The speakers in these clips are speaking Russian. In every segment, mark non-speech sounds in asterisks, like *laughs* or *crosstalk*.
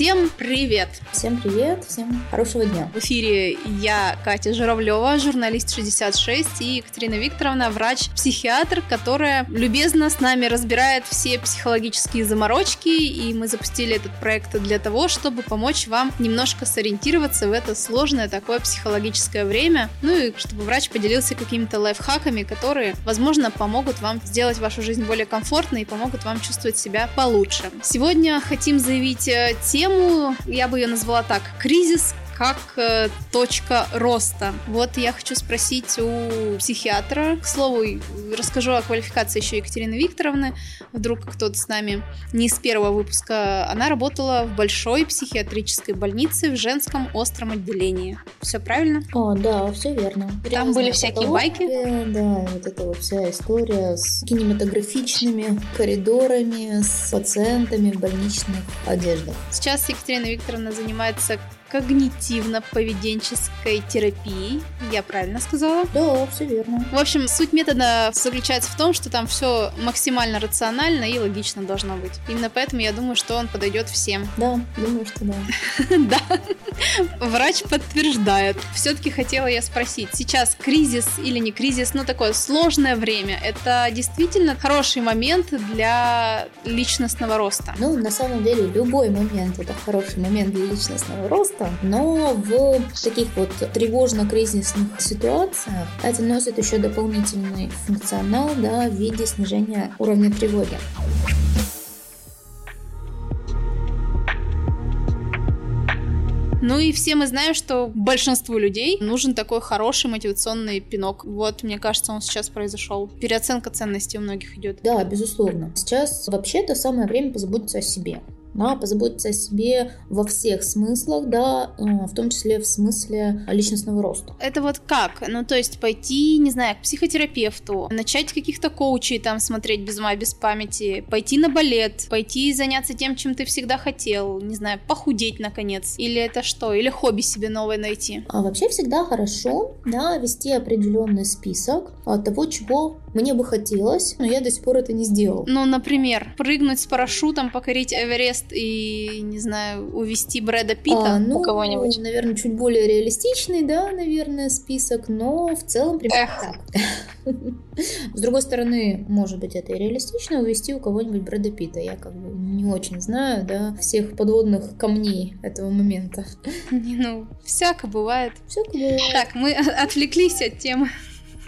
Всем привет! Всем привет, всем хорошего дня. В эфире я, Катя Журавлева, журналист 66, и Екатерина Викторовна, врач-психиатр, которая любезно с нами разбирает все психологические заморочки, и мы запустили этот проект для того, чтобы помочь вам немножко сориентироваться в это сложное такое психологическое время, ну и чтобы врач поделился какими-то лайфхаками, которые, возможно, помогут вам сделать вашу жизнь более комфортной и помогут вам чувствовать себя получше. Сегодня хотим заявить э, тему, я бы ее назвала так, кризис как э, точка роста. Вот я хочу спросить у психиатра. К слову, расскажу о квалификации еще Екатерины Викторовны. Вдруг кто-то с нами не с первого выпуска. Она работала в большой психиатрической больнице в женском остром отделении. Все правильно? О, да, все верно. Там Разные были всякие байки? Да, вот эта вот вся история с кинематографичными коридорами, с пациентами в больничных одеждах. Сейчас Екатерина Викторовна занимается когнитивно-поведенческой терапии. Я правильно сказала? Да, все верно. В общем, суть метода заключается в том, что там все максимально рационально и логично должно быть. Именно поэтому я думаю, что он подойдет всем. Да, думаю, что да. *laughs* Да. Врач подтверждает. Все-таки хотела я спросить, сейчас кризис или не кризис, ну такое сложное время, это действительно хороший момент для личностного роста? Ну, на самом деле, любой момент это хороший момент для личностного роста, просто, но в таких вот тревожно-кризисных ситуациях это носит еще дополнительный функционал да, в виде снижения уровня тревоги. Ну и все мы знаем, что большинству людей нужен такой хороший мотивационный пинок. Вот, мне кажется, он сейчас произошел. Переоценка ценностей у многих идет. Да, безусловно. Сейчас вообще-то самое время позаботиться о себе да, позаботиться о себе во всех смыслах, да, э, в том числе в смысле личностного роста. Это вот как? Ну, то есть пойти, не знаю, к психотерапевту, начать каких-то коучей там смотреть без ума, без памяти, пойти на балет, пойти заняться тем, чем ты всегда хотел, не знаю, похудеть наконец, или это что, или хобби себе новое найти? А вообще всегда хорошо, да, вести определенный список того, чего мне бы хотелось, но я до сих пор это не сделал. Ну, например, прыгнуть с парашютом, покорить Эверест и, не знаю, увести Брэда Питта а, ну, у кого-нибудь? наверное, чуть более реалистичный, да, наверное, список, но в целом примерно так. *laughs* С другой стороны, может быть, это и реалистично увести у кого-нибудь Брэда Питта. Я как бы не очень знаю, да, всех подводных камней этого момента. *laughs* Ну, всяко бывает. Всяко бывает. Так, мы *laughs* отвлеклись от темы.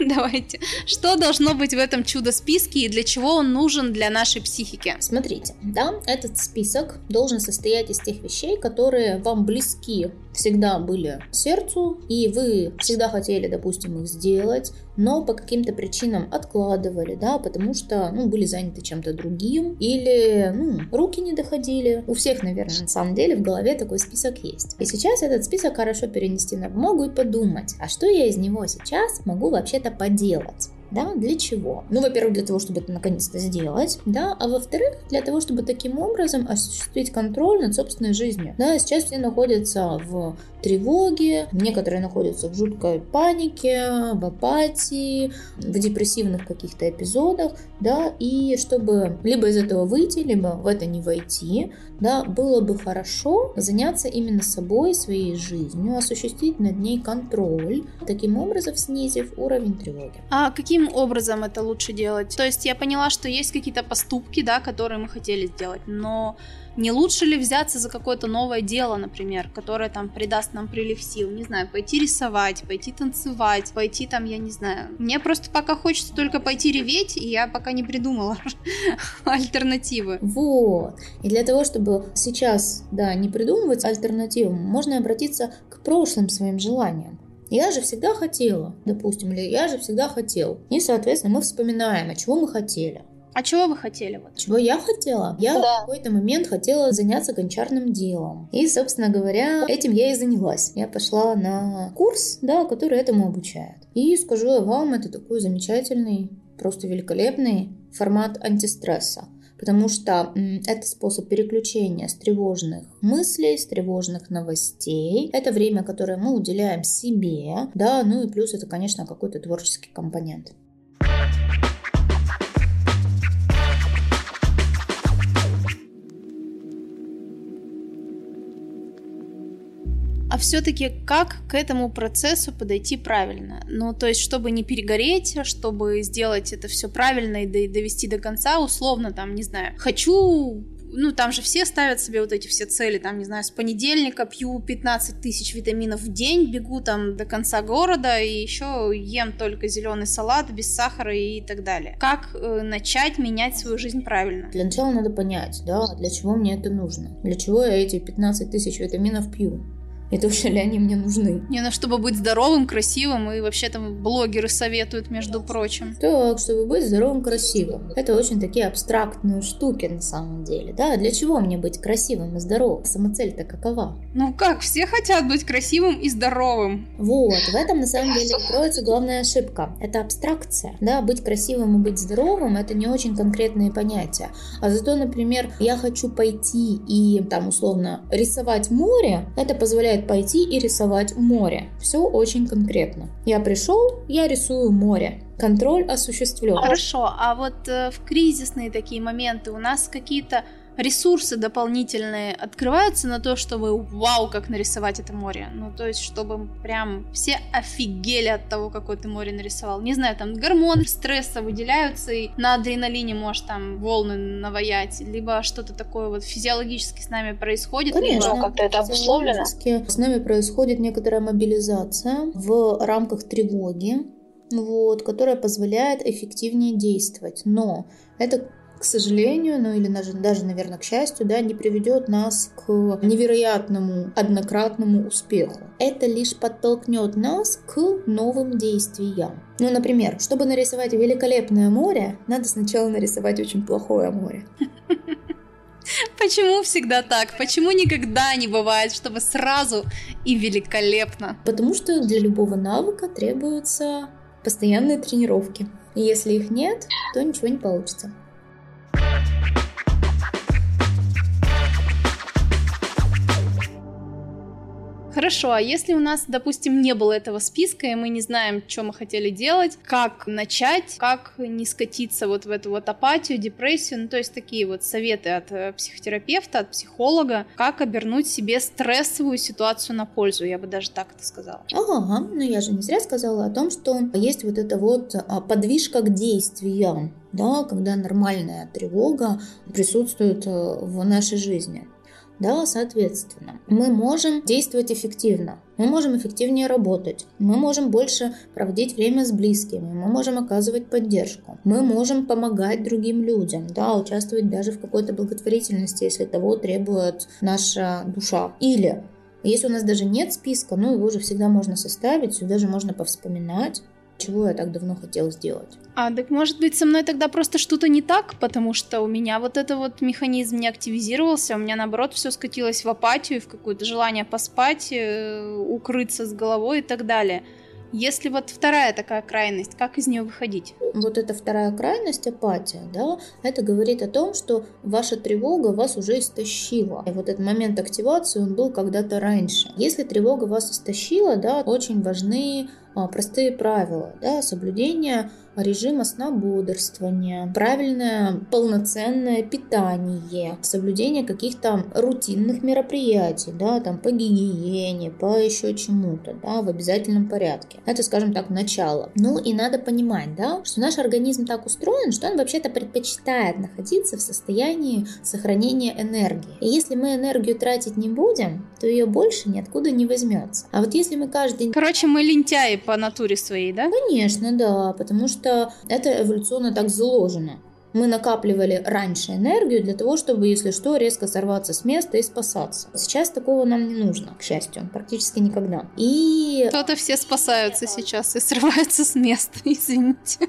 *laughs* Давайте. Что должно быть в этом чудо-списке и для чего он нужен для нашей психики? Смотрите, да, этот список должен состоять из тех вещей, которые вам близки всегда были сердцу, и вы всегда хотели, допустим, их сделать, но по каким-то причинам откладывали, да, потому что, ну, были заняты чем-то другим, или, ну, руки не доходили. У всех, наверное, на самом деле в голове такой список есть. И сейчас этот список хорошо перенести на бумагу и подумать, а что я из него сейчас могу вообще-то поделать? Да, для чего? Ну, во-первых, для того, чтобы это наконец-то сделать, да, а во-вторых, для того, чтобы таким образом осуществить контроль над собственной жизнью. Да, сейчас все находятся в тревоге, некоторые находятся в жуткой панике, в апатии, в депрессивных каких-то эпизодах, да, и чтобы либо из этого выйти, либо в это не войти, да, было бы хорошо заняться именно собой, своей жизнью, осуществить над ней контроль, таким образом снизив уровень тревоги. А каким образом это лучше делать? То есть я поняла, что есть какие-то поступки, да, которые мы хотели сделать, но не лучше ли взяться за какое-то новое дело, например, которое там придаст нам прилив сил, не знаю, пойти рисовать, пойти танцевать, пойти там, я не знаю. Мне просто пока хочется только пойти реветь, и я пока не придумала *laughs* альтернативы. Вот. И для того, чтобы сейчас, да, не придумывать альтернативу, можно обратиться к прошлым своим желаниям. Я же всегда хотела, допустим, или я же всегда хотел. И, соответственно, мы вспоминаем, а чего мы хотели. А чего вы хотели? Вот? Чего я хотела? Я да. в какой-то момент хотела заняться гончарным делом. И, собственно говоря, этим я и занялась. Я пошла на курс, да, который этому обучает. И скажу я вам, это такой замечательный, просто великолепный формат антистресса потому что это способ переключения с тревожных мыслей, с тревожных новостей. Это время, которое мы уделяем себе, да, ну и плюс это, конечно, какой-то творческий компонент. А все-таки как к этому процессу подойти правильно? Ну, то есть, чтобы не перегореть, чтобы сделать это все правильно и довести до конца, условно, там, не знаю, хочу ну, там же все ставят себе вот эти все цели, там, не знаю, с понедельника пью 15 тысяч витаминов в день, бегу там до конца города и еще ем только зеленый салат без сахара и так далее. Как э, начать менять свою жизнь правильно? Для начала надо понять, да, для чего мне это нужно, для чего я эти 15 тысяч витаминов пью. И точно ли они мне нужны? Не, ну чтобы быть здоровым, красивым, и вообще там блогеры советуют, между прочим. Так, чтобы быть здоровым, красивым. Это очень такие абстрактные штуки на самом деле. Да, для чего мне быть красивым и здоровым? Самоцель-то какова? Ну как, все хотят быть красивым и здоровым. Вот, в этом на самом *laughs* деле кроется главная ошибка. Это абстракция. Да, быть красивым и быть здоровым это не очень конкретные понятия. А зато, например, я хочу пойти и там условно рисовать море, это позволяет пойти и рисовать море. Все очень конкретно. Я пришел, я рисую море. Контроль осуществлен. Хорошо, а вот э, в кризисные такие моменты у нас какие-то ресурсы дополнительные открываются на то, чтобы вау, как нарисовать это море. Ну, то есть, чтобы прям все офигели от того, какое ты море нарисовал. Не знаю, там гормоны стресса выделяются, и на адреналине можешь там волны наваять, либо что-то такое вот физиологически с нами происходит. Конечно, либо... как-то это обусловлено. С нами происходит некоторая мобилизация в рамках тревоги, вот, которая позволяет эффективнее действовать. Но это к сожалению, ну или даже, даже, наверное, к счастью, да, не приведет нас к невероятному однократному успеху. Это лишь подтолкнет нас к новым действиям. Ну, например, чтобы нарисовать великолепное море, надо сначала нарисовать очень плохое море. Почему всегда так? Почему никогда не бывает, чтобы сразу и великолепно? Потому что для любого навыка требуются постоянные тренировки. И если их нет, то ничего не получится. Хорошо, а если у нас, допустим, не было этого списка, и мы не знаем, что мы хотели делать, как начать, как не скатиться вот в эту вот апатию, депрессию, ну то есть такие вот советы от э, психотерапевта, от психолога, как обернуть себе стрессовую ситуацию на пользу, я бы даже так это сказала. Ага, ну я же не зря сказала о том, что есть вот эта вот а, подвижка к действиям, да, когда нормальная тревога присутствует э, в нашей жизни да, соответственно, мы можем действовать эффективно, мы можем эффективнее работать, мы можем больше проводить время с близкими, мы можем оказывать поддержку, мы можем помогать другим людям, да, участвовать даже в какой-то благотворительности, если того требует наша душа. Или если у нас даже нет списка, ну его же всегда можно составить, сюда же можно повспоминать, чего я так давно хотел сделать. А, так может быть со мной тогда просто что-то не так, потому что у меня вот этот вот механизм не активизировался, у меня наоборот все скатилось в апатию, в какое-то желание поспать, э, укрыться с головой и так далее. Если вот вторая такая крайность, как из нее выходить? Вот эта вторая крайность, апатия, да, это говорит о том, что ваша тревога вас уже истощила. И вот этот момент активации, он был когда-то раньше. Если тревога вас истощила, да, очень важны простые правила, да, соблюдение режима сна бодрствования, правильное полноценное питание, соблюдение каких-то рутинных мероприятий, да, там по гигиене, по еще чему-то, да, в обязательном порядке. Это, скажем так, начало. Ну и надо понимать, да, что наш организм так устроен, что он вообще-то предпочитает находиться в состоянии сохранения энергии. И если мы энергию тратить не будем, то ее больше ниоткуда не возьмется. А вот если мы каждый день... Короче, мы лентяи по натуре своей, да? Конечно, да, потому что это эволюционно так заложено. Мы накапливали раньше энергию для того, чтобы, если что, резко сорваться с места и спасаться. Сейчас такого нам не нужно, к счастью, практически никогда. И... То-то все спасаются сейчас и срываются с места, *laughs* извините.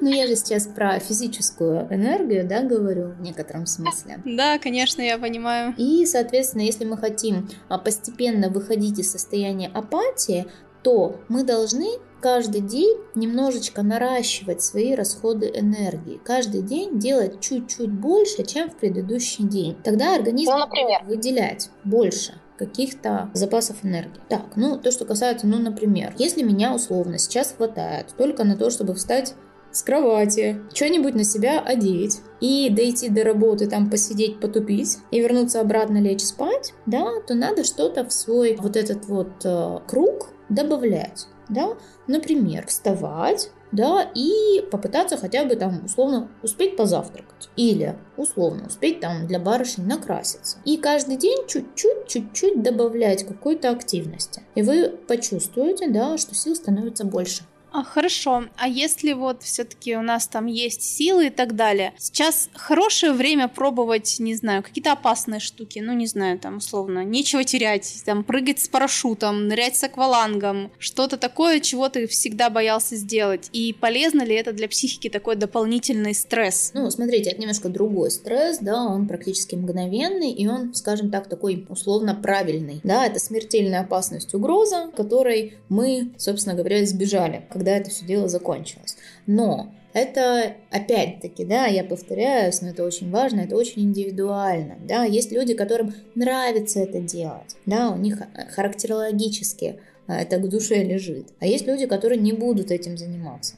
Ну, я же сейчас про физическую энергию, да, говорю в некотором смысле. Да, конечно, я понимаю. И, соответственно, если мы хотим а, постепенно выходить из состояния апатии, то мы должны каждый день немножечко наращивать свои расходы энергии. Каждый день делать чуть-чуть больше, чем в предыдущий день. Тогда организм ну, например. выделять больше каких-то запасов энергии. Так, ну то, что касается, ну, например, если меня условно сейчас хватает только на то, чтобы встать с кровати, что-нибудь на себя одеть и дойти до работы, там посидеть, потупить и вернуться обратно лечь спать, да, то надо что-то в свой вот этот вот э, круг добавлять, да, например, вставать, да, и попытаться хотя бы там условно успеть позавтракать или условно успеть там для барышни накраситься. И каждый день чуть-чуть, чуть-чуть добавлять какой-то активности. И вы почувствуете, да, что сил становится больше. А, хорошо. А если вот все-таки у нас там есть силы и так далее, сейчас хорошее время пробовать, не знаю, какие-то опасные штуки, ну не знаю, там условно, нечего терять, там прыгать с парашютом, нырять с аквалангом, что-то такое, чего ты всегда боялся сделать. И полезно ли это для психики такой дополнительный стресс? Ну, смотрите, это немножко другой стресс, да, он практически мгновенный, и он, скажем так, такой условно правильный. Да, это смертельная опасность, угроза, которой мы, собственно говоря, избежали когда это все дело закончилось. Но это, опять-таки, да, я повторяюсь, но это очень важно, это очень индивидуально, да, есть люди, которым нравится это делать, да, у них характерологически а, это к душе лежит, а есть люди, которые не будут этим заниматься.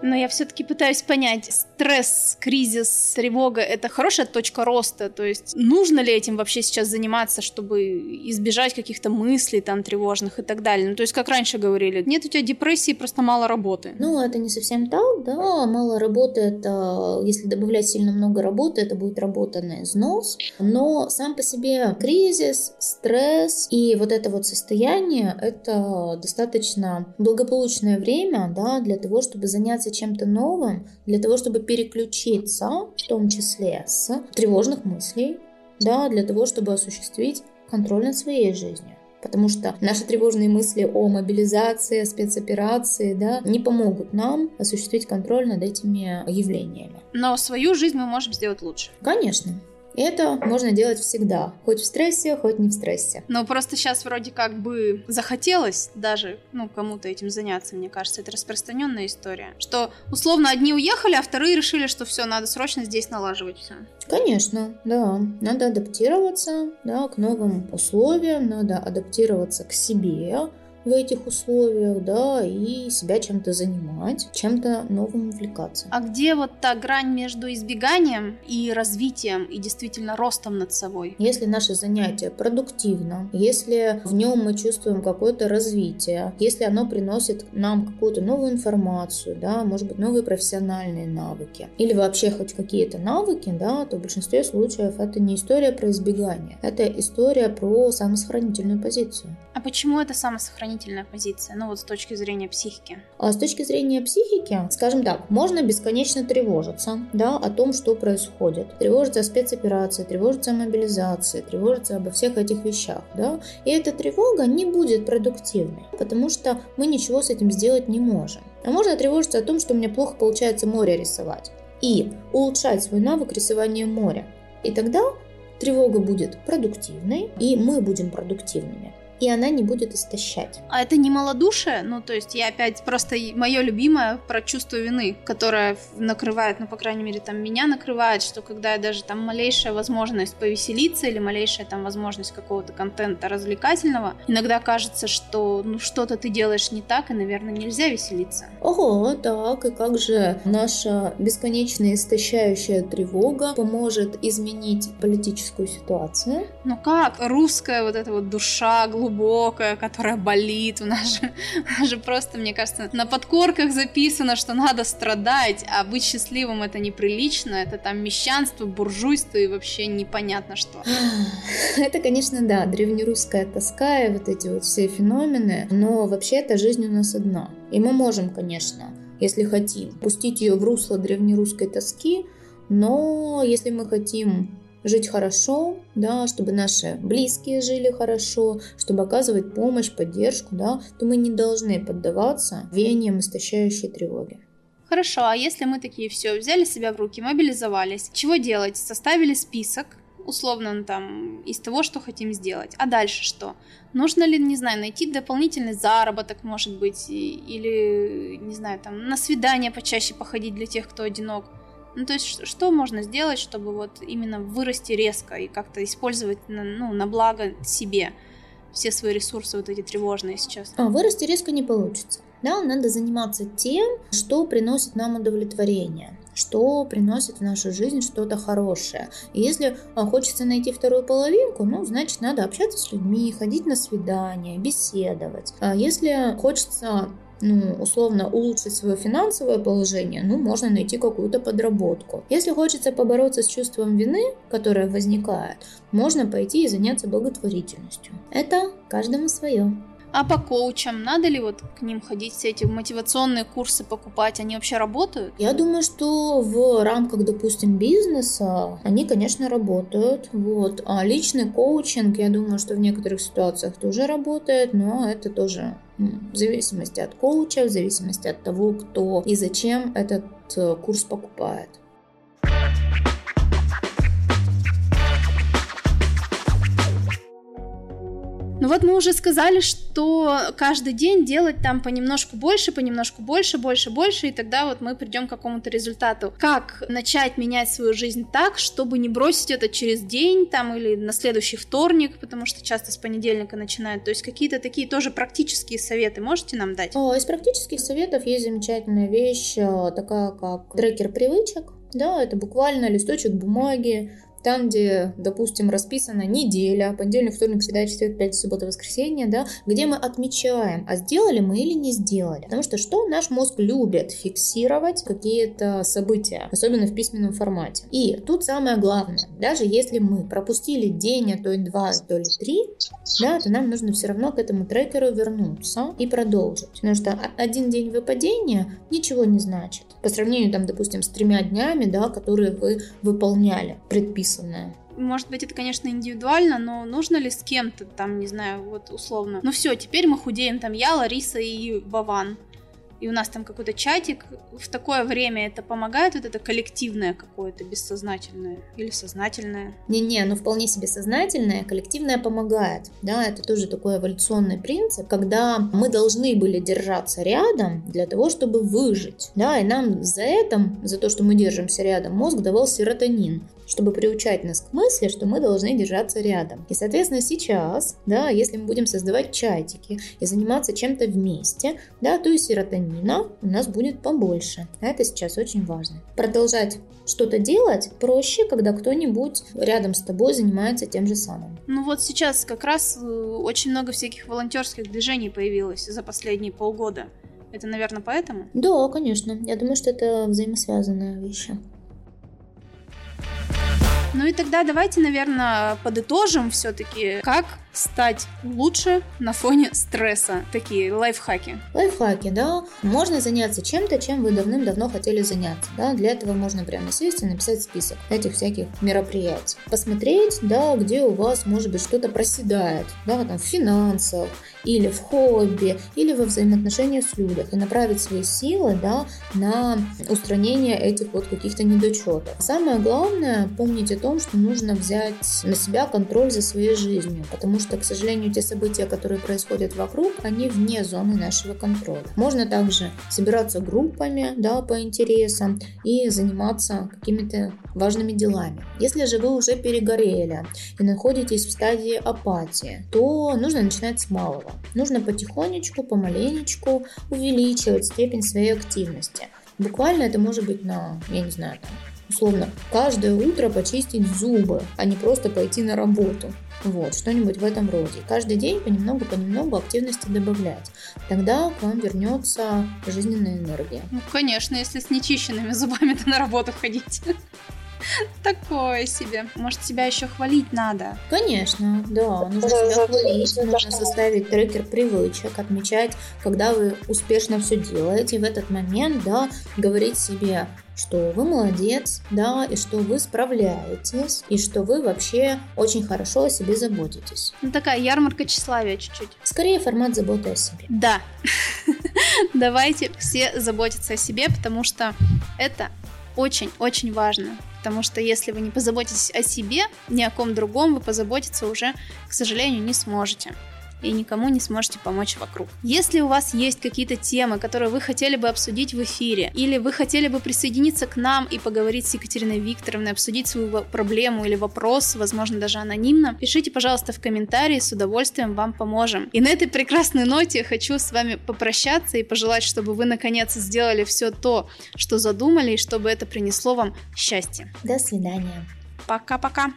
Но я все-таки пытаюсь понять, стресс, кризис, тревога — это хорошая точка роста? То есть нужно ли этим вообще сейчас заниматься, чтобы избежать каких-то мыслей там тревожных и так далее? Ну, то есть, как раньше говорили, нет у тебя депрессии, просто мало работы. Ну, это не совсем так, да. Мало работы — это, если добавлять сильно много работы, это будет работа на износ. Но сам по себе кризис, стресс и вот это вот состояние — это достаточно благополучное время, да, для того, чтобы заняться чем-то новым для того, чтобы переключиться, в том числе с тревожных мыслей, да, для того, чтобы осуществить контроль над своей жизнью. Потому что наши тревожные мысли о мобилизации, о спецоперации да, не помогут нам осуществить контроль над этими явлениями. Но свою жизнь мы можем сделать лучше. Конечно. Это можно делать всегда, хоть в стрессе, хоть не в стрессе. Но просто сейчас вроде как бы захотелось даже, ну, кому-то этим заняться, мне кажется, это распространенная история, что условно одни уехали, а вторые решили, что все, надо срочно здесь налаживать все. Конечно, да, надо адаптироваться, да, к новым условиям, надо адаптироваться к себе, в этих условиях, да, и себя чем-то занимать, чем-то новым увлекаться. А где вот та грань между избеганием и развитием, и действительно ростом над собой? Если наше занятие продуктивно, если в нем мы чувствуем какое-то развитие, если оно приносит нам какую-то новую информацию, да, может быть, новые профессиональные навыки, или вообще хоть какие-то навыки, да, то в большинстве случаев это не история про избегание, это история про самосохранительную позицию. А почему это самосохранительная позиция? Ну вот с точки зрения психики. А с точки зрения психики, скажем так, можно бесконечно тревожиться, да, о том, что происходит. Тревожиться о спецоперации, тревожиться о мобилизации, тревожиться обо всех этих вещах, да. И эта тревога не будет продуктивной, потому что мы ничего с этим сделать не можем. А можно тревожиться о том, что мне плохо получается море рисовать. И улучшать свой навык рисования моря. И тогда тревога будет продуктивной, и мы будем продуктивными и она не будет истощать. А это не малодушие? Ну, то есть я опять просто мое любимое про чувство вины, которое накрывает, ну, по крайней мере, там меня накрывает, что когда я даже там малейшая возможность повеселиться или малейшая там возможность какого-то контента развлекательного, иногда кажется, что ну что-то ты делаешь не так, и, наверное, нельзя веселиться. Ого, так, и как же наша бесконечная истощающая тревога поможет изменить политическую ситуацию? Ну как? Русская вот эта вот душа, глубокая глубокая, которая болит. У нас же, *laughs* у нас же просто, мне кажется, на подкорках записано, что надо страдать, а быть счастливым это неприлично, это там мещанство, буржуйство и вообще непонятно что. *sighs* Это, конечно, да, древнерусская тоска и вот эти вот все феномены, но вообще эта жизнь у нас одна. И мы можем, конечно, если хотим, пустить ее в русло древнерусской тоски, но если мы хотим жить хорошо, да, чтобы наши близкие жили хорошо, чтобы оказывать помощь, поддержку, да, то мы не должны поддаваться веяниям истощающей тревоги. Хорошо, а если мы такие все, взяли себя в руки, мобилизовались, чего делать? Составили список, условно ну, там, из того, что хотим сделать. А дальше что? Нужно ли, не знаю, найти дополнительный заработок, может быть, или, не знаю, там, на свидание почаще походить для тех, кто одинок. Ну, то есть, что можно сделать, чтобы вот именно вырасти резко и как-то использовать на, ну, на благо себе все свои ресурсы вот эти тревожные сейчас? А, вырасти резко не получится. Да, надо заниматься тем, что приносит нам удовлетворение что приносит в нашу жизнь что-то хорошее. И если а, хочется найти вторую половинку, ну, значит, надо общаться с людьми, ходить на свидания, беседовать. А если хочется ну, условно улучшить свое финансовое положение, ну, можно найти какую-то подработку. Если хочется побороться с чувством вины, которое возникает, можно пойти и заняться благотворительностью. Это каждому свое. А по коучам надо ли вот к ним ходить, все эти мотивационные курсы покупать? Они вообще работают? Я думаю, что в рамках, допустим, бизнеса они, конечно, работают. Вот. А личный коучинг, я думаю, что в некоторых ситуациях тоже работает, но это тоже в зависимости от коуча, в зависимости от того, кто и зачем этот э, курс покупает. Ну вот мы уже сказали, что каждый день делать там понемножку больше, понемножку больше, больше, больше, и тогда вот мы придем к какому-то результату. Как начать менять свою жизнь так, чтобы не бросить это через день там или на следующий вторник, потому что часто с понедельника начинают. То есть какие-то такие тоже практические советы можете нам дать? О, из практических советов есть замечательная вещь, э, такая как трекер привычек. Да, это буквально листочек бумаги, там, где, допустим, расписана неделя, понедельник, вторник, среда, четверг, пятница, суббота, воскресенье, да, где мы отмечаем, а сделали мы или не сделали. Потому что что наш мозг любит? Фиксировать какие-то события, особенно в письменном формате. И тут самое главное, даже если мы пропустили день, а то и два, а то ли три, да, то нам нужно все равно к этому трекеру вернуться и продолжить. Потому что один день выпадения ничего не значит. По сравнению, там, допустим, с тремя днями, да, которые вы выполняли предписанные написанное. Может быть, это, конечно, индивидуально, но нужно ли с кем-то, там, не знаю, вот условно. Ну все, теперь мы худеем, там я, Лариса и Баван и у нас там какой-то чатик, в такое время это помогает, вот это коллективное какое-то, бессознательное или сознательное? Не-не, ну вполне себе сознательное, коллективное помогает, да, это тоже такой эволюционный принцип, когда мы должны были держаться рядом для того, чтобы выжить, да, и нам за это, за то, что мы держимся рядом, мозг давал серотонин, чтобы приучать нас к мысли, что мы должны держаться рядом. И, соответственно, сейчас, да, если мы будем создавать чатики и заниматься чем-то вместе, да, то и серотонина у нас будет побольше. Это сейчас очень важно. Продолжать что-то делать проще, когда кто-нибудь рядом с тобой занимается тем же самым. Ну вот сейчас как раз э, очень много всяких волонтерских движений появилось за последние полгода. Это, наверное, поэтому? Да, конечно. Я думаю, что это взаимосвязанные вещи. Ну и тогда давайте, наверное, подытожим все-таки, как стать лучше на фоне стресса. Такие лайфхаки. Лайфхаки, да. Можно заняться чем-то, чем вы давным-давно хотели заняться. Да? Для этого можно прямо сесть и написать список этих всяких мероприятий. Посмотреть, да, где у вас, может быть, что-то проседает. Да, там, в финансах, или в хобби, или во взаимоотношениях с людьми. И направить свои силы да, на устранение этих вот каких-то недочетов. Самое главное, помнить о том, что нужно взять на себя контроль за своей жизнью, потому что, к сожалению, те события, которые происходят вокруг, они вне зоны нашего контроля. Можно также собираться группами да, по интересам и заниматься какими-то важными делами. Если же вы уже перегорели и находитесь в стадии апатии, то нужно начинать с малого. Нужно потихонечку, помаленечку увеличивать степень своей активности. Буквально это может быть на, я не знаю, там, условно, каждое утро почистить зубы, а не просто пойти на работу. Вот, что-нибудь в этом роде. Каждый день понемногу-понемногу активности добавлять. Тогда к вам вернется жизненная энергия. Ну, конечно, если с нечищенными зубами-то на работу ходить. Такое себе. Может, себя еще хвалить надо? Конечно, да. Нужно себя хвалить, нужно составить трекер привычек, отмечать, когда вы успешно все делаете. В этот момент, да, говорить себе, что вы молодец, да, и что вы справляетесь, и что вы вообще очень хорошо о себе заботитесь. Ну, такая ярмарка тщеславия чуть-чуть. Скорее формат заботы о себе. Да. *laughs* Давайте все заботиться о себе, потому что это очень-очень важно. Потому что если вы не позаботитесь о себе, ни о ком другом вы позаботиться уже, к сожалению, не сможете. И никому не сможете помочь вокруг. Если у вас есть какие-то темы, которые вы хотели бы обсудить в эфире, или вы хотели бы присоединиться к нам и поговорить с Екатериной Викторовной, обсудить свою проблему или вопрос, возможно, даже анонимно, пишите, пожалуйста, в комментарии, с удовольствием вам поможем. И на этой прекрасной ноте хочу с вами попрощаться и пожелать, чтобы вы наконец сделали все то, что задумали, и чтобы это принесло вам счастье. До свидания. Пока-пока.